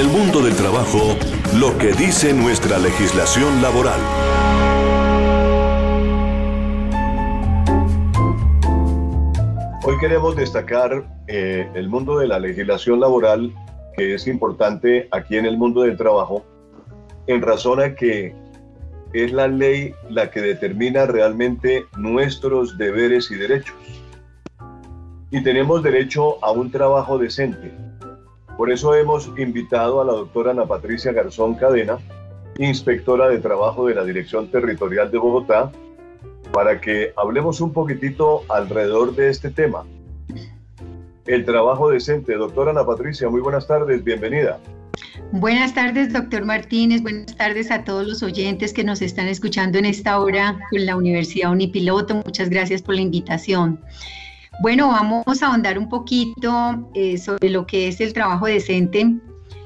el mundo del trabajo, lo que dice nuestra legislación laboral. Hoy queremos destacar eh, el mundo de la legislación laboral, que es importante aquí en el mundo del trabajo, en razón a que es la ley la que determina realmente nuestros deberes y derechos. Y tenemos derecho a un trabajo decente. Por eso hemos invitado a la doctora Ana Patricia Garzón Cadena, inspectora de trabajo de la Dirección Territorial de Bogotá, para que hablemos un poquitito alrededor de este tema. El trabajo decente. Doctora Ana Patricia, muy buenas tardes, bienvenida. Buenas tardes, doctor Martínez. Buenas tardes a todos los oyentes que nos están escuchando en esta hora con la Universidad Unipiloto. Muchas gracias por la invitación. Bueno, vamos a ahondar un poquito eh, sobre lo que es el trabajo decente.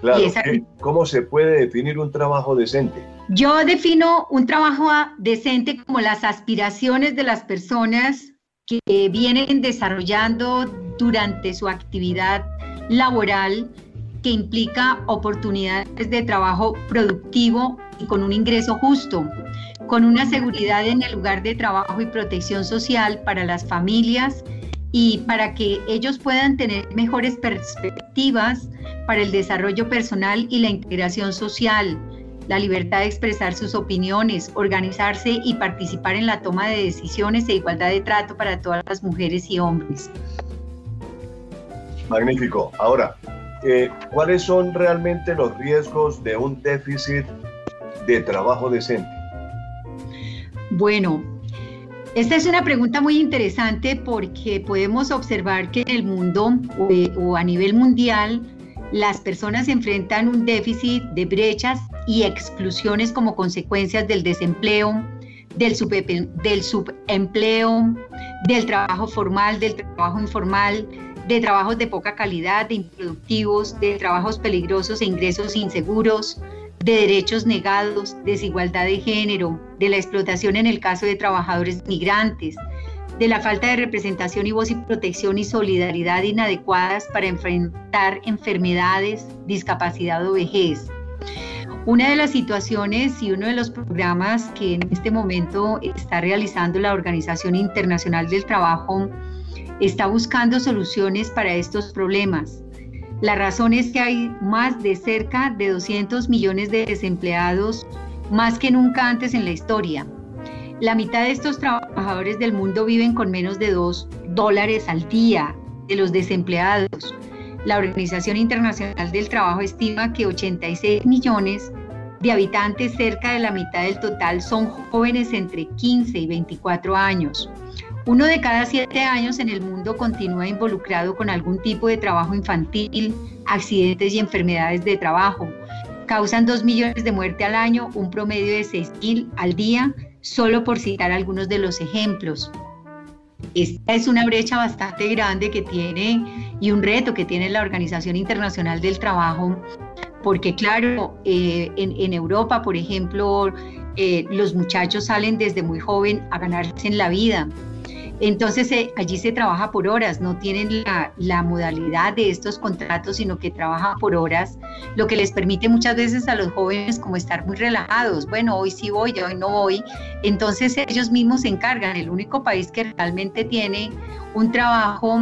Claro, ¿cómo se puede definir un trabajo decente? Yo defino un trabajo decente como las aspiraciones de las personas que vienen desarrollando durante su actividad laboral que implica oportunidades de trabajo productivo y con un ingreso justo, con una seguridad en el lugar de trabajo y protección social para las familias y para que ellos puedan tener mejores perspectivas para el desarrollo personal y la integración social, la libertad de expresar sus opiniones, organizarse y participar en la toma de decisiones e igualdad de trato para todas las mujeres y hombres. Magnífico. Ahora, eh, ¿cuáles son realmente los riesgos de un déficit de trabajo decente? Bueno, esta es una pregunta muy interesante porque podemos observar que en el mundo eh, o, a nivel mundial las personas enfrentan un déficit de brechas y exclusiones como consecuencias del desempleo, del, del subempleo, del trabajo formal, del trabajo informal, de trabajos de poca calidad, de improductivos, de trabajos peligrosos e ingresos inseguros, de derechos negados, desigualdad de género, de la explotación en el caso de trabajadores migrantes, de la falta de representación y voz y protección y solidaridad inadecuadas para enfrentar enfermedades, discapacidad o vejez. Una de las situaciones y uno de los programas que en este momento está realizando la Organización Internacional del Trabajo está buscando soluciones para estos problemas. La razón es que hay más de cerca de 200 millones de desempleados, más que nunca antes en la historia. La mitad de estos trabajadores del mundo viven con menos de 2 dólares al día de los desempleados. La Organización Internacional del Trabajo estima que 86 millones de habitantes, cerca de la mitad del total, son jóvenes entre 15 y 24 años. Uno de cada siete años en el mundo continúa involucrado con algún tipo de trabajo infantil, accidentes y enfermedades de trabajo. Causan dos millones de muertes al año, un promedio de seis mil al día, solo por citar algunos de los ejemplos. Esta es una brecha bastante grande que tiene y un reto que tiene la Organización Internacional del Trabajo, porque claro, eh, en, Europa, por ejemplo, eh, los muchachos salen desde muy joven a ganarse en la vida entonces eh, allí se trabaja por horas, no tienen la, modalidad de estos contratos, sino que trabajan por horas, lo que les permite muchas veces a los jóvenes como estar muy relajados. Bueno, hoy sí voy, hoy no voy. Entonces ellos mismos se encargan. El único país que realmente tiene un trabajo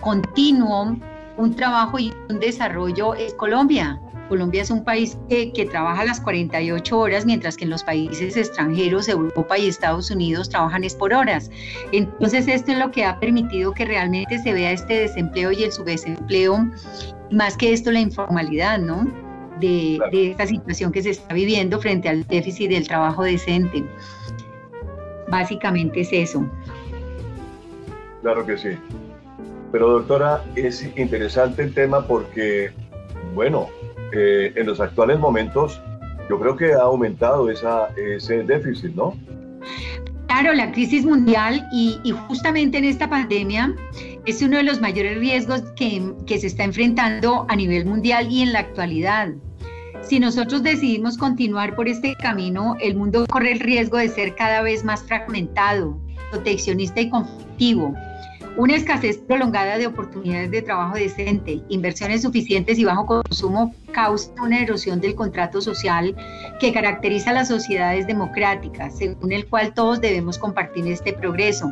continuo, un trabajo y un desarrollo es Colombia. Colombia es un país que, trabaja las 48 horas, mientras que en los países extranjeros, Europa y Estados Unidos, trabajan es por horas. Entonces, esto es lo que ha permitido que realmente se vea este desempleo y el subdesempleo, más que esto, la informalidad, ¿no? De, de esta situación que se está viviendo frente al déficit del trabajo decente. Básicamente es eso. Claro que sí. Pero doctora, es interesante el tema porque, bueno, eh, en los actuales momentos, yo creo que ha aumentado esa, ese déficit, ¿no? Claro, la crisis mundial y, justamente en esta pandemia es uno de los mayores riesgos que, que se está enfrentando a nivel mundial y en la actualidad. Si nosotros decidimos continuar por este camino, el mundo corre el riesgo de ser cada vez más fragmentado, proteccionista y conflictivo Una escasez prolongada de oportunidades de trabajo decente, inversiones suficientes y bajo consumo causa una erosión del contrato social que caracteriza a las sociedades democráticas, según el cual todos debemos compartir este progreso.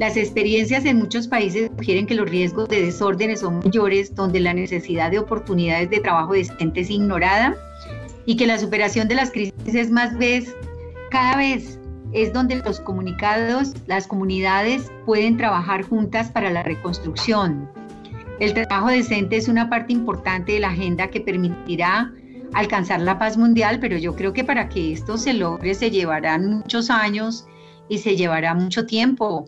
Las experiencias en muchos países sugieren que los riesgos de desórdenes son mayores, donde la necesidad de oportunidades de trabajo decente es ignorada y que la superación de las crisis es más vez, cada vez es donde los comunicados, las comunidades pueden trabajar juntas para la reconstrucción. El trabajo decente es una parte importante de la agenda que permitirá alcanzar la paz mundial, pero yo creo que para que esto se logre se llevarán muchos años y se llevará mucho tiempo,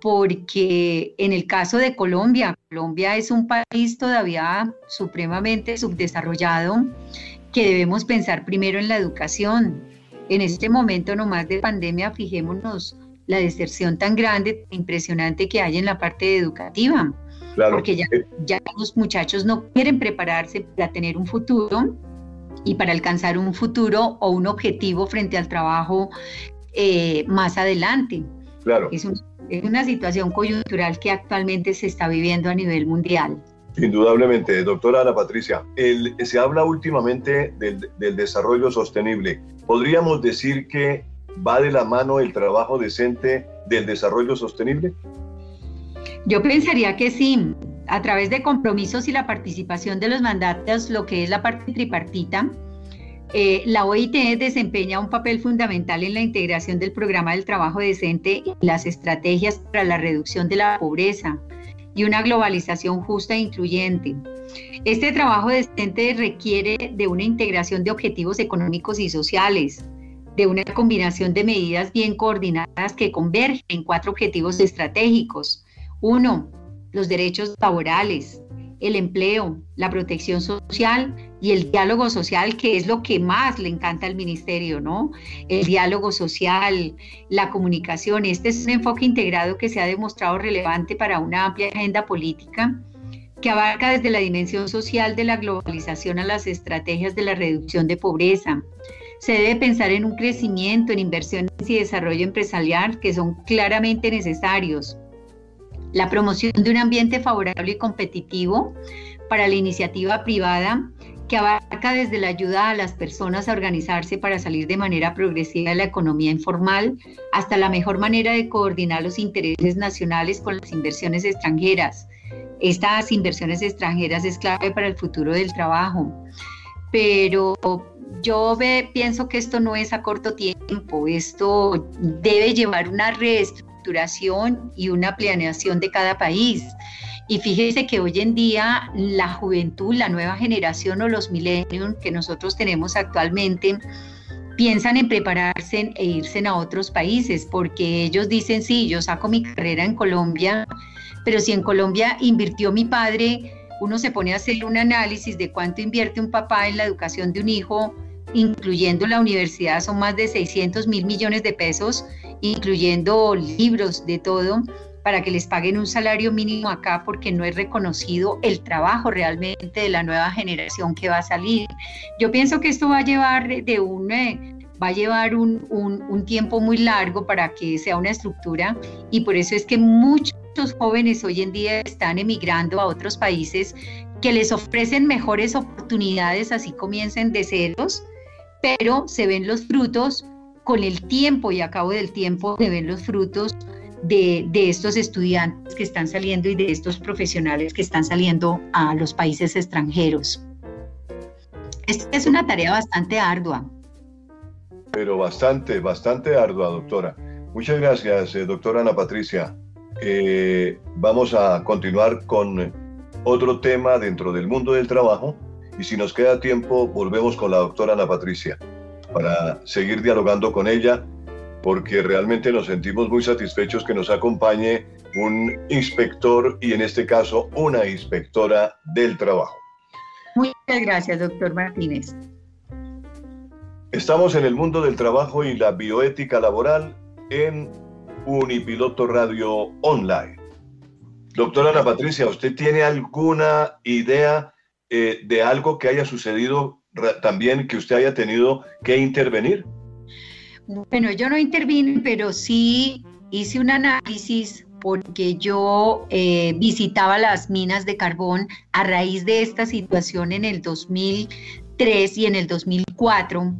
porque en el caso de Colombia, Colombia es un país todavía supremamente subdesarrollado que debemos pensar primero en la educación, en este momento nomás de pandemia, fijémonos la deserción tan grande, impresionante que hay en la parte educativa. Porque ya, ya los muchachos no quieren prepararse para tener un futuro y para alcanzar un futuro o un objetivo frente al trabajo eh, más adelante. Claro. Es, es, una situación coyuntural que actualmente se está viviendo a nivel mundial. Indudablemente, doctora Ana Patricia, se habla últimamente del, del, desarrollo sostenible. ¿Podríamos decir que va de la mano el trabajo decente del desarrollo sostenible? Yo pensaría que sí, a través de compromisos y la participación de los mandatos, lo que es la parte tripartita, eh, la OIT desempeña un papel fundamental en la integración del programa del trabajo decente y las estrategias para la reducción de la pobreza, y una globalización justa e incluyente. Este trabajo decente requiere de una integración de objetivos económicos y sociales, de una combinación de medidas bien coordinadas que convergen en cuatro objetivos estratégicos. Uno, los derechos laborales el empleo, la protección social y el diálogo social, que es lo que más le encanta al ministerio, ¿no? El diálogo social, la comunicación. Este es un enfoque integrado que se ha demostrado relevante para una amplia agenda política que abarca desde la dimensión social de la globalización a las estrategias de la reducción de pobreza. Se debe pensar en un crecimiento, en inversiones y desarrollo empresarial que son claramente necesarios la promoción de un ambiente favorable y competitivo para la iniciativa privada que abarca desde la ayuda a las personas a organizarse para salir de manera progresiva de la economía informal hasta la mejor manera de coordinar los intereses nacionales con las inversiones extranjeras. Estas inversiones extranjeras es clave para el futuro del trabajo, pero yo pienso que esto no es a corto tiempo, esto debe llevar una reestructuración y una planeación de cada país. Y fíjese que hoy en día la juventud, la nueva generación o los millennials que nosotros tenemos actualmente, piensan en prepararse e irse a otros países, porque ellos dicen, sí, yo saco mi carrera en Colombia, pero si en Colombia invirtió mi padre, uno se pone a hacer un análisis de cuánto invierte un papá en la educación de un hijo, incluyendo la universidad, son más de 600 mil millones de pesos, incluyendo libros, de todo, para que les paguen un salario mínimo acá porque no es reconocido el trabajo realmente de la nueva generación que va a salir. Yo pienso que esto va a llevar de un... Eh, va a llevar un, un tiempo muy largo para que sea una estructura y por eso es que muchos jóvenes hoy en día están emigrando a otros países que les ofrecen mejores oportunidades, así comiencen de ceros, pero se ven los frutos con el tiempo y a cabo del tiempo se ven los frutos de, estos estudiantes que están saliendo y de estos profesionales que están saliendo a los países extranjeros. Esta es una tarea bastante ardua. Pero bastante, bastante ardua, doctora. Muchas gracias, eh, doctora Ana Patricia. Eh, vamos a continuar con otro tema dentro del mundo del trabajo y si nos queda tiempo volvemos con la doctora Ana Patricia para seguir dialogando con ella porque realmente nos sentimos muy satisfechos que nos acompañe un inspector y en este caso una inspectora del trabajo. Muchas gracias, doctor Martínez. Estamos en el mundo del trabajo y la bioética laboral en Unipiloto Radio Online. Doctora Ana Patricia, ¿usted tiene alguna idea eh, de algo que haya sucedido también que usted haya tenido que intervenir? Bueno, yo no intervine, pero sí hice un análisis porque yo eh, visitaba las minas de carbón a raíz de esta situación en el 2003 y en el 2004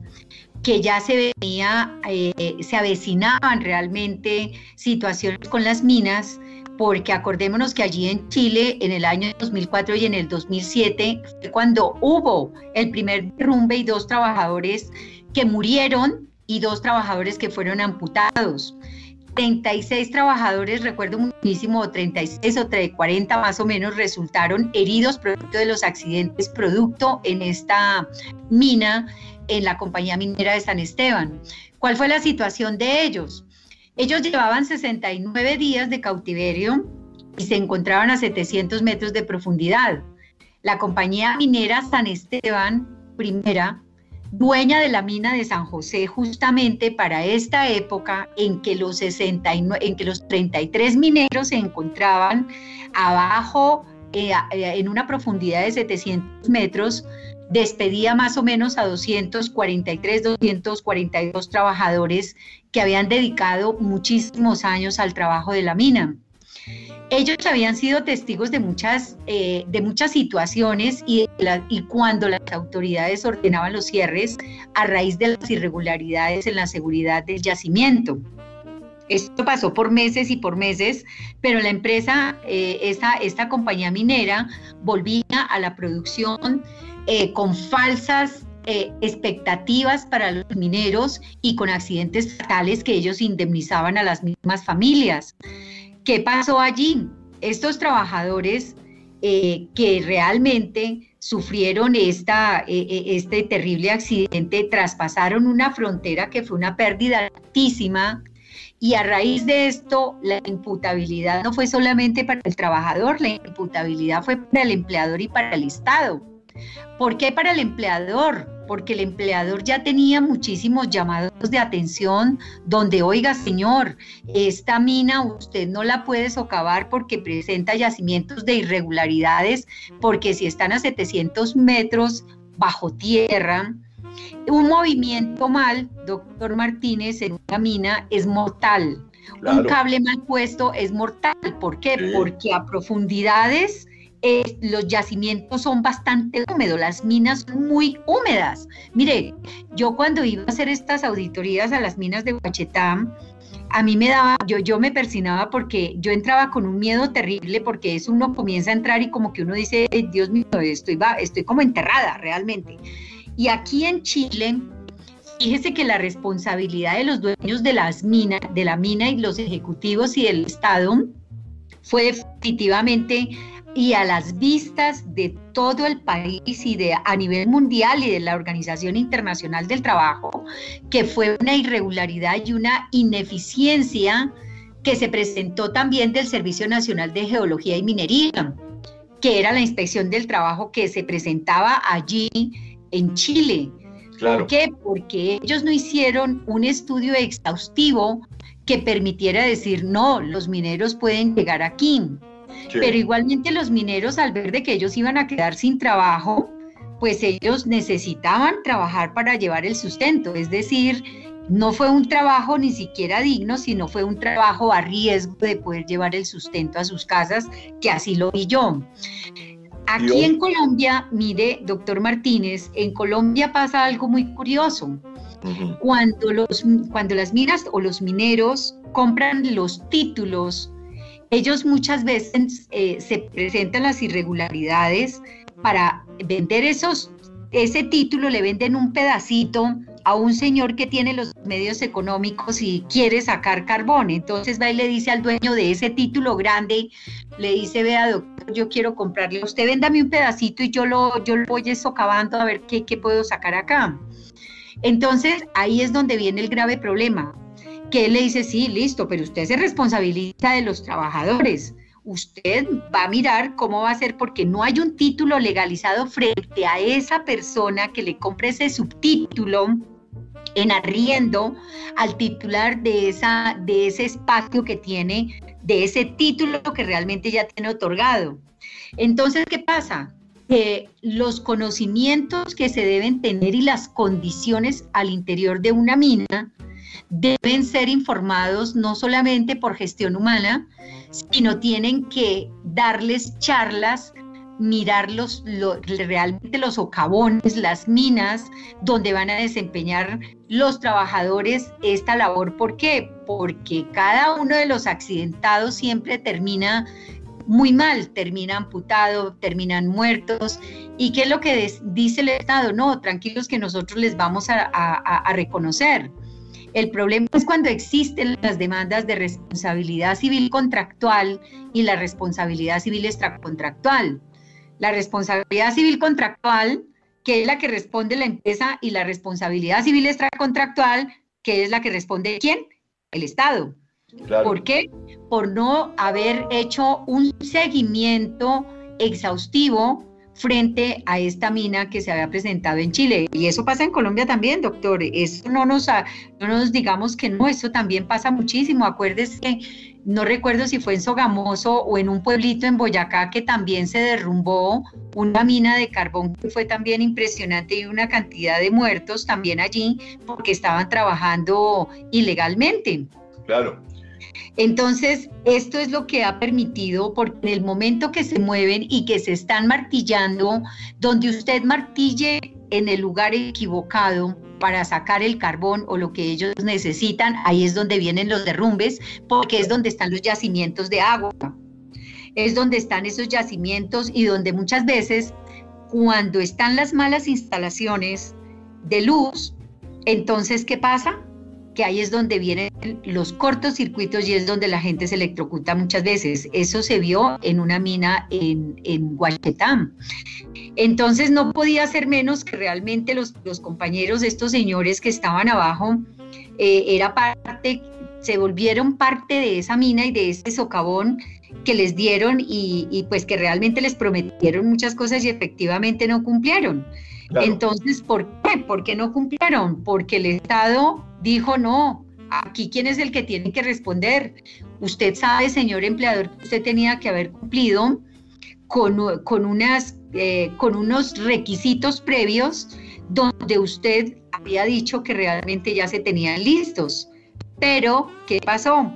que ya se venía, eh, se avecinaban realmente situaciones con las minas, porque acordémonos que allí en Chile, en el año 2004 y en el 2007, fue cuando hubo el primer derrumbe y dos trabajadores que murieron y dos trabajadores que fueron amputados. 36 trabajadores, recuerdo muchísimo, 36 o 40 más o menos, resultaron heridos producto de los accidentes, producto en esta mina, en la compañía minera de San Esteban. ¿Cuál fue la situación de ellos? Ellos llevaban 69 días de cautiverio y se encontraban a 700 metros de profundidad. La compañía minera San Esteban, primera, dueña de la mina de San José justamente para esta época en que los, 69, en que los 33 mineros se encontraban abajo eh, eh, en una profundidad de 700 metros, despedía más o menos a 243, 242 trabajadores que habían dedicado muchísimos años al trabajo de la mina. Ellos habían sido testigos de muchas, eh, de muchas situaciones y, cuando las autoridades ordenaban los cierres a raíz de las irregularidades en la seguridad del yacimiento. Esto pasó por meses y por meses, pero la empresa, eh, esta, esta compañía minera, volvía a la producción eh, con falsas expectativas para los mineros y con accidentes fatales que ellos indemnizaban a las mismas familias. ¿Qué pasó allí? Estos trabajadores eh, que realmente sufrieron eh, eh, este terrible accidente traspasaron una frontera que fue una pérdida altísima y a raíz de esto la imputabilidad no fue solamente para el trabajador, la imputabilidad fue para el empleador y para el Estado. ¿Por qué para el empleador? Porque el empleador ya tenía muchísimos llamados de atención donde, oiga, señor, esta mina usted no la puede socavar porque presenta yacimientos de irregularidades, porque si están a 700 metros bajo tierra, un movimiento mal, doctor Martínez, en una mina es mortal. Un cable mal puesto es mortal. ¿Por qué? Porque a profundidades los yacimientos son bastante húmedos, las minas son muy húmedas. Mire, yo cuando iba a hacer estas auditorías a las minas de Huachetá, a mí me daba, yo, yo me persinaba porque yo entraba con un miedo terrible porque es uno comienza a entrar y como que uno dice, Dios mío, estoy, estoy como enterrada realmente. Y aquí en Chile, fíjese que la responsabilidad de los dueños de las minas, de la mina y los ejecutivos y del Estado fue definitivamente y a las vistas de todo el país y de a nivel mundial y de la Organización Internacional del Trabajo, que fue una irregularidad y una ineficiencia que se presentó también del Servicio Nacional de Geología y Minería, que era la inspección del trabajo que se presentaba allí en Chile. ¿Por qué? Porque ellos no hicieron un estudio exhaustivo que permitiera decir, no, los mineros pueden llegar aquí pero igualmente los mineros, al ver de que ellos iban a quedar sin trabajo, pues ellos necesitaban trabajar para llevar el sustento. Es decir, no fue un trabajo ni siquiera digno, sino fue un trabajo a riesgo de poder llevar el sustento a sus casas, que así lo vi yo. Aquí en Colombia, mire, doctor Martínez, en Colombia pasa algo muy curioso. Cuando, los, cuando las minas o los mineros compran los títulos ellos muchas veces eh, se presentan las irregularidades para vender esos, ese título, le venden un pedacito a un señor que tiene los medios económicos y quiere sacar carbón. Entonces va y le dice al dueño de ese título grande, le dice, vea doctor, yo quiero comprarle usted, véndame un pedacito y yo lo, yo lo voy socavando a ver qué, qué puedo sacar acá. Entonces ahí es donde viene el grave problema que él le dice, sí, listo, pero usted se responsabiliza de los trabajadores. Usted va a mirar cómo va a ser porque no hay un título legalizado frente a esa persona que le compre ese subtítulo en arriendo al titular de, esa, de ese espacio que tiene, de ese título que realmente ya tiene otorgado. Entonces, ¿qué pasa? Que los conocimientos que se deben tener y las condiciones al interior de una mina deben ser informados no solamente por gestión humana, sino tienen que darles charlas mirar los, realmente los socavones, las minas, donde van a desempeñar los trabajadores esta labor. ¿Por qué? Porque cada uno de los accidentados siempre termina muy mal, termina amputado, terminan muertos. ¿Y qué es lo que dice el Estado? No, tranquilos que nosotros les vamos a reconocer. El problema es cuando existen las demandas de responsabilidad civil contractual y la responsabilidad civil extracontractual la responsabilidad civil contractual, que es la que responde la empresa, y la responsabilidad civil extracontractual, que es la que responde quién? El Estado. ¿Por qué? Por no haber hecho un seguimiento exhaustivo frente a esta mina que se había presentado en Chile. Y eso pasa en Colombia también, doctor. Eso no nos, no nos digamos que no, eso también pasa muchísimo. Acuérdese que no recuerdo si fue en Sogamoso o en un pueblito en Boyacá que también se derrumbó una mina de carbón que fue también impresionante y una cantidad de muertos también allí porque estaban trabajando ilegalmente. Claro. Entonces, esto es lo que ha permitido, porque en el momento que se mueven y que se están martillando, donde usted martille en el lugar equivocado, para sacar el carbón o lo que ellos necesitan, ahí es donde vienen los derrumbes, porque es donde están los yacimientos de agua, es donde están esos yacimientos y donde muchas veces cuando están las malas instalaciones de luz, entonces, ¿qué pasa? Que ahí es donde vienen los cortos circuitos y es donde la gente se electrocuta muchas veces. Eso se vio en una mina en, en Entonces no podía ser menos que realmente los, los compañeros estos señores que estaban abajo, eh, era parte, se volvieron parte de esa mina y de ese socavón que les dieron y, y pues que realmente les prometieron muchas cosas y efectivamente no cumplieron. Entonces, ¿por qué? ¿Por qué no cumplieron? Porque el Estado dijo no. Aquí, ¿quién es el que tiene que responder? Usted sabe, señor empleador, que usted tenía que haber cumplido con, unas, eh, con unos requisitos previos donde usted había dicho que realmente ya se tenían listos. Pero, ¿qué pasó?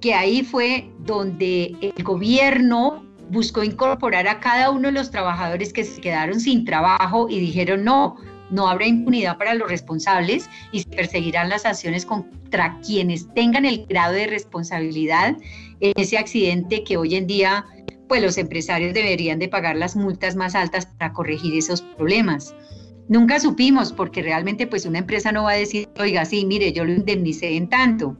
Que ahí fue donde el gobierno buscó incorporar a cada uno de los trabajadores que se quedaron sin trabajo y dijeron no, no habrá impunidad para los responsables y se perseguirán las sanciones contra quienes tengan el grado de responsabilidad en ese accidente que hoy en día pues los empresarios deberían de pagar las multas más altas para corregir esos problemas. Nunca supimos, porque realmente pues una empresa no va a decir, oiga, sí, mire, yo lo indemnicé en tanto.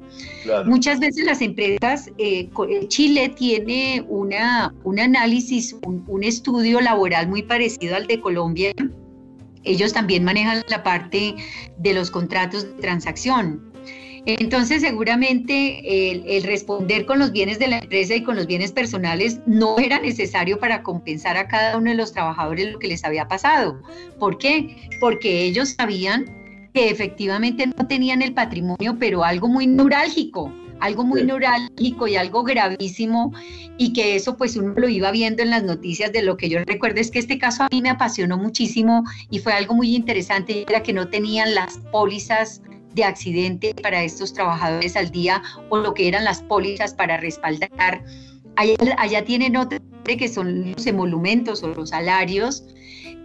Muchas veces las empresas, eh, eh, Chile tiene una, un análisis, un, estudio laboral muy parecido al de Colombia. Ellos también manejan la parte de los contratos de transacción. Entonces, seguramente el, responder con los bienes de la empresa y con los bienes personales no era necesario para compensar a cada uno de los trabajadores lo que les había pasado. ¿Por qué? Porque ellos sabían que efectivamente no tenían el patrimonio, pero algo muy neurálgico, algo muy neurálgico y algo gravísimo, y que eso pues uno lo iba viendo en las noticias de lo que yo recuerdo es que este caso a mí me apasionó muchísimo y fue algo muy interesante, era que no tenían las pólizas de accidente para estos trabajadores al día o lo que eran las pólizas para respaldar. Allá, tienen otra que son los emolumentos o los salarios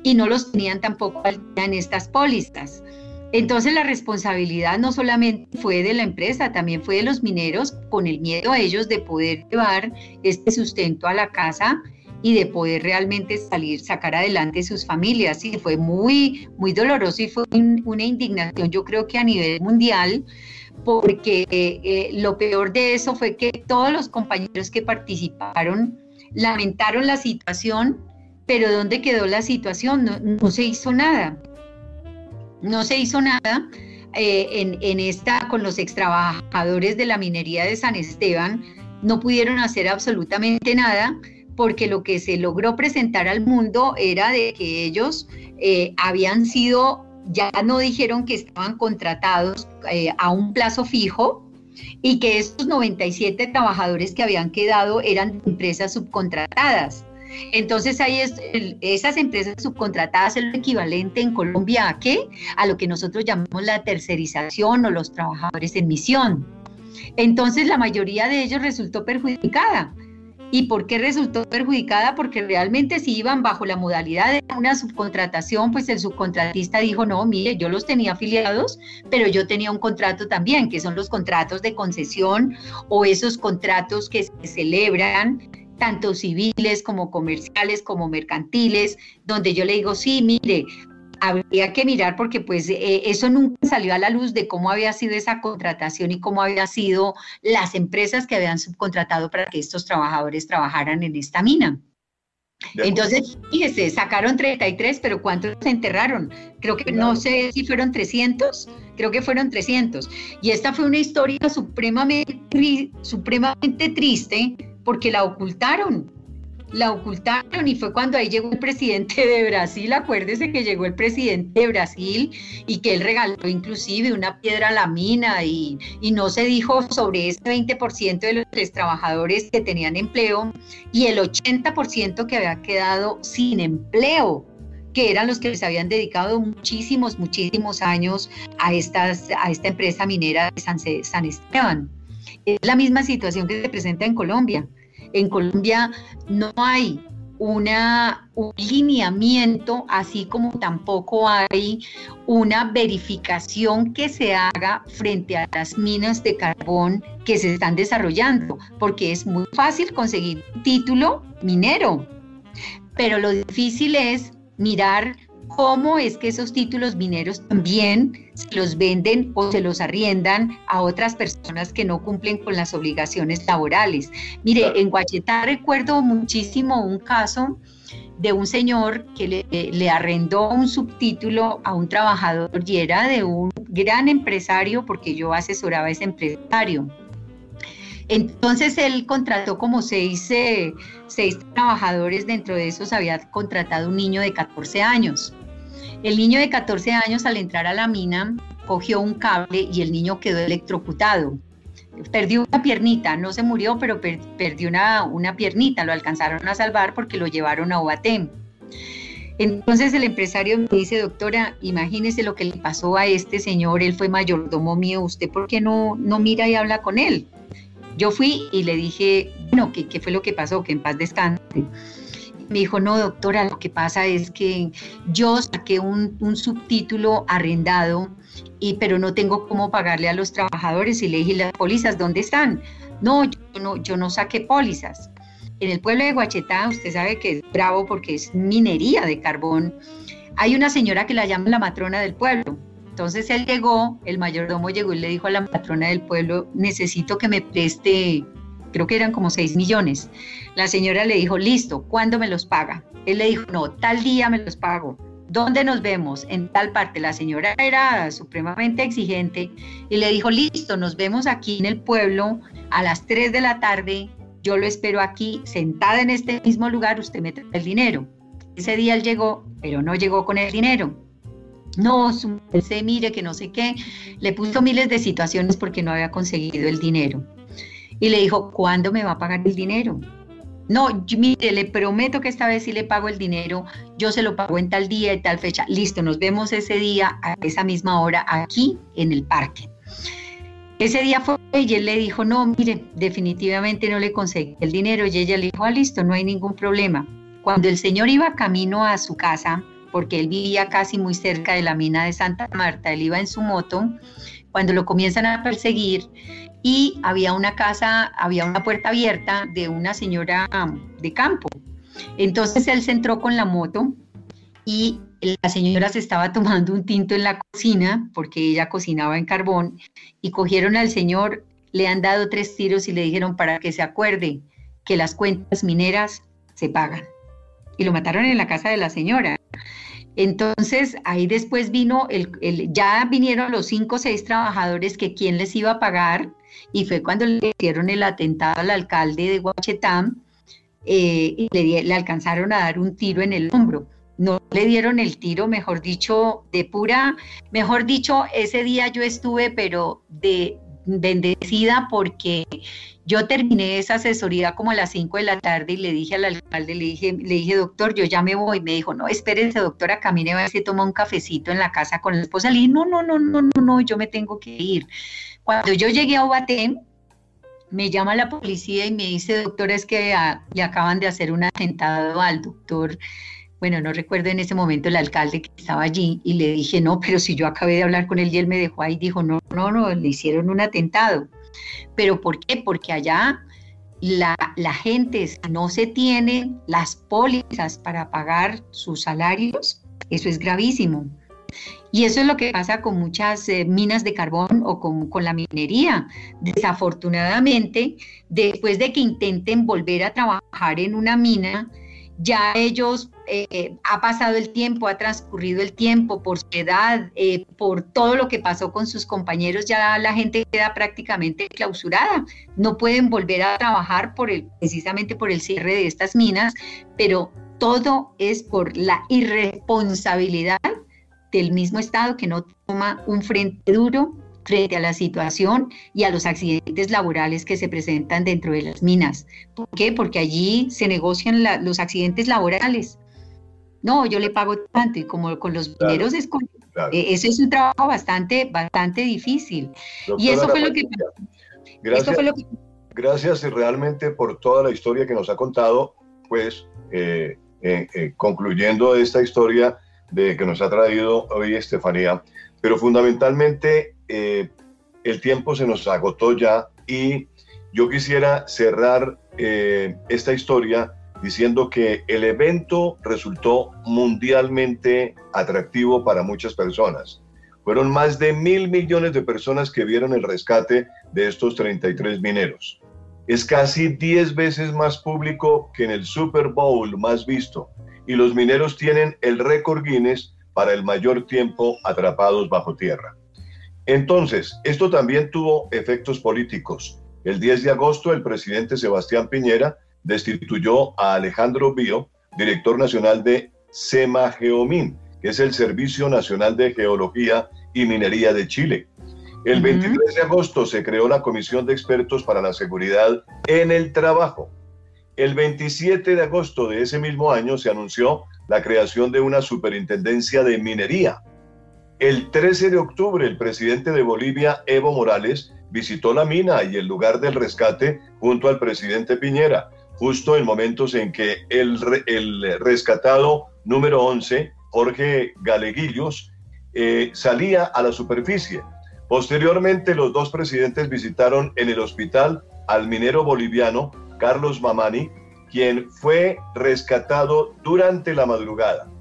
y no los tenían tampoco al día en estas pólizas. Entonces la responsabilidad no solamente fue de la empresa, también fue de los mineros con el miedo a ellos de poder llevar este sustento a la casa y de poder realmente salir, sacar adelante sus familias. Y fue muy, muy doloroso y fue una indignación, yo creo que a nivel mundial, porque eh, lo peor de eso fue que todos los compañeros que participaron lamentaron la situación, pero ¿dónde quedó la situación? No, se hizo nada. No se hizo nada. Eh, en, en, esta con los extrabajadores de la minería de San Esteban, no pudieron hacer absolutamente nada porque lo que se logró presentar al mundo era de que ellos eh, habían sido, ya no dijeron que estaban contratados eh, a un plazo fijo y que estos 97 trabajadores que habían quedado eran empresas subcontratadas. Entonces ahí es, esas empresas subcontratadas es equivalente en Colombia a qué? A lo que nosotros llamamos la tercerización o los trabajadores en misión. Entonces la mayoría de ellos resultó perjudicada. ¿Y por qué resultó perjudicada? Porque realmente si iban bajo la modalidad de una subcontratación, pues el subcontratista dijo, no, mire, yo los tenía afiliados, pero yo tenía un contrato también, que son los contratos de concesión o esos contratos que se celebran tanto civiles como comerciales como mercantiles, donde yo le digo, sí, mire, habría que mirar porque pues eh, eso nunca salió a la luz de cómo había sido esa contratación y cómo había sido las empresas que habían subcontratado para que estos trabajadores trabajaran en esta mina. Entonces, fíjese, sacaron 33, pero ¿cuántos se enterraron? Creo que no sé si fueron 300, creo que fueron 300. Y esta fue una historia supremamente, supremamente triste porque la ocultaron la ocultaron y fue cuando ahí llegó el presidente de Brasil, acuérdese que llegó el presidente de Brasil y que él regaló inclusive una piedra a la mina y, no se dijo sobre ese 20% de los trabajadores que tenían empleo y el 80% que había quedado sin empleo que eran los que les habían dedicado muchísimos, muchísimos años a, estas, a esta empresa minera de San, San Esteban. Es la misma situación que se presenta en Colombia. En Colombia no hay un lineamiento, así como tampoco hay una verificación que se haga frente a las minas de carbón que se están desarrollando, porque es muy fácil conseguir título minero, pero lo difícil es mirar cómo es que esos títulos mineros también se los venden o se los arriendan a otras personas que no cumplen con las obligaciones laborales. Mire, en Guachetá recuerdo muchísimo un caso de un señor que le, le, arrendó un subtítulo a un trabajador y era de un gran empresario porque yo asesoraba a ese empresario. Entonces él contrató como seis, eh, seis, trabajadores, dentro de esos había contratado un niño de 14 años. El niño de 14 años al entrar a la mina cogió un cable y el niño quedó electrocutado. Perdió una piernita, no se murió, pero perdió una, piernita, lo alcanzaron a salvar porque lo llevaron a Oatem. Entonces el empresario me dice, doctora, imagínese lo que le pasó a este señor, él fue mayordomo mío, ¿usted por qué no, no mira y habla con él? Yo fui y le dije, bueno, ¿qué, qué fue lo que pasó? Que en paz descanse. Me dijo, no, doctora, lo que pasa es que yo saqué un, subtítulo arrendado, y, pero no tengo cómo pagarle a los trabajadores. Y le dije, ¿las pólizas dónde están? No, yo no, yo no saqué pólizas. En el pueblo de Guachetá, usted sabe que es bravo porque es minería de carbón. Hay una señora que la llama la matrona del pueblo. Entonces él llegó, el mayordomo llegó y le dijo a la matrona del pueblo, necesito que me preste creo que eran como 6 millones. La señora le dijo, listo, ¿cuándo me los paga? Él le dijo, no, tal día me los pago. ¿Dónde nos vemos? En tal parte. La señora era supremamente exigente y le dijo, listo, nos vemos aquí en el pueblo a las 3 de la tarde. Yo lo espero aquí, sentada en este mismo lugar, usted me trae el dinero. Ese día él llegó, pero no llegó con el dinero. No, se mire que no sé qué. Le puso miles de situaciones porque no había conseguido el dinero y le dijo, ¿cuándo me va a pagar el dinero? No, mire, le prometo que esta vez sí le pago el dinero, yo se lo pago en tal día y tal fecha. Listo, nos vemos ese día a esa misma hora aquí en el parque. Ese día fue y él le dijo, no, mire, definitivamente no le conseguí el dinero. Y ella le dijo, ah, listo, no hay ningún problema. Cuando el señor iba camino a su casa, porque él vivía casi muy cerca de la mina de Santa Marta, él iba en su moto, cuando lo comienzan a perseguir, y había una casa, había una puerta abierta de una señora de campo. Entonces él se entró con la moto y la señora se estaba tomando un tinto en la cocina porque ella cocinaba en carbón y cogieron al señor, le han dado tres tiros y le dijeron para que se acuerde que las cuentas mineras se pagan. Y lo mataron en la casa de la señora. Entonces, ahí después vino, el, ya vinieron los cinco o seis trabajadores que quién les iba a pagar, y fue cuando le hicieron el atentado al alcalde de Huachetán eh, y le, le, alcanzaron a dar un tiro en el hombro. No le dieron el tiro, mejor dicho, de pura, mejor dicho, ese día yo estuve, pero de bendecida porque yo terminé esa asesoría como a las 5 de la tarde y le dije al alcalde, le dije, le dije, doctor, yo ya me voy. Me dijo, no, espérense, doctora, camine a ver si toma un cafecito en la casa con la esposa. Le dije, no, no, no, no, no, no, yo me tengo que ir. Cuando yo llegué a Ubaté, me llama la policía y me dice, doctor, es que le acaban de hacer un atentado al doctor bueno, no recuerdo en ese momento el alcalde que estaba allí y le dije, no, pero si yo acabé de hablar con él y él me dejó ahí, dijo, no, no, no, le hicieron un atentado. ¿Pero por qué? Porque allá la, la gente, no se tiene las pólizas para pagar sus salarios, eso es gravísimo. Y eso es lo que pasa con muchas eh, minas de carbón o con, con, la minería. Desafortunadamente, después de que intenten volver a trabajar en una mina, ya ellos, eh, ha pasado el tiempo, ha transcurrido el tiempo por su edad, eh, por todo lo que pasó con sus compañeros, ya la gente queda prácticamente clausurada. No pueden volver a trabajar por el, precisamente por el cierre de estas minas, pero todo es por la irresponsabilidad del mismo Estado que no toma un frente duro frente a la situación y a los accidentes laborales que se presentan dentro de las minas. ¿Por qué? Porque allí se negocian los accidentes laborales. No, yo le pago tanto y como con los mineros es con, eh, ese es un trabajo bastante, bastante difícil. y eso fue, lo que, gracias, Gracias realmente por toda la historia que nos ha contado, pues eh, eh, concluyendo esta historia de que nos ha traído hoy Estefanía, pero fundamentalmente eh, el tiempo se nos agotó ya y yo quisiera cerrar eh, esta historia diciendo que el evento resultó mundialmente atractivo para muchas personas. Fueron más de mil millones de personas que vieron el rescate de estos 33 mineros. Es casi 10 veces más público que en el Super Bowl más visto y los mineros tienen el récord Guinness para el mayor tiempo atrapados bajo tierra. Entonces, esto también tuvo efectos políticos. El 10 de agosto, el presidente Sebastián Piñera destituyó a Alejandro Bío, director nacional de SEMAGEOMIN, que es el Servicio Nacional de Geología y Minería de Chile. El 23 de agosto se creó la Comisión de Expertos para la Seguridad en el Trabajo. El 27 de agosto de ese mismo año se anunció la creación de una superintendencia de minería el 13 de octubre, el presidente de Bolivia, Evo Morales, visitó la mina y el lugar del rescate junto al presidente Piñera, justo en momentos en que el, rescatado número 11, Jorge Galeguillos, eh, salía a la superficie. Posteriormente, los dos presidentes visitaron en el hospital al minero boliviano Carlos Mamani, quien fue rescatado durante la madrugada.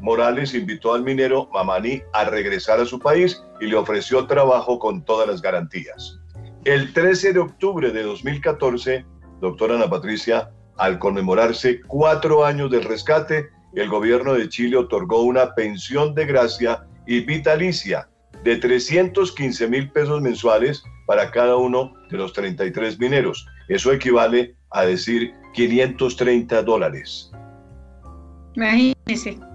Morales invitó al minero Mamani a regresar a su país y le ofreció trabajo con todas las garantías. El 13 de octubre de 2014, doctora Ana Patricia, al conmemorarse cuatro años del rescate, el gobierno de Chile otorgó una pensión de gracia y vitalicia de 315 mil pesos mensuales para cada uno de los 33 mineros. Eso equivale a decir 530 dólares. Imagínese.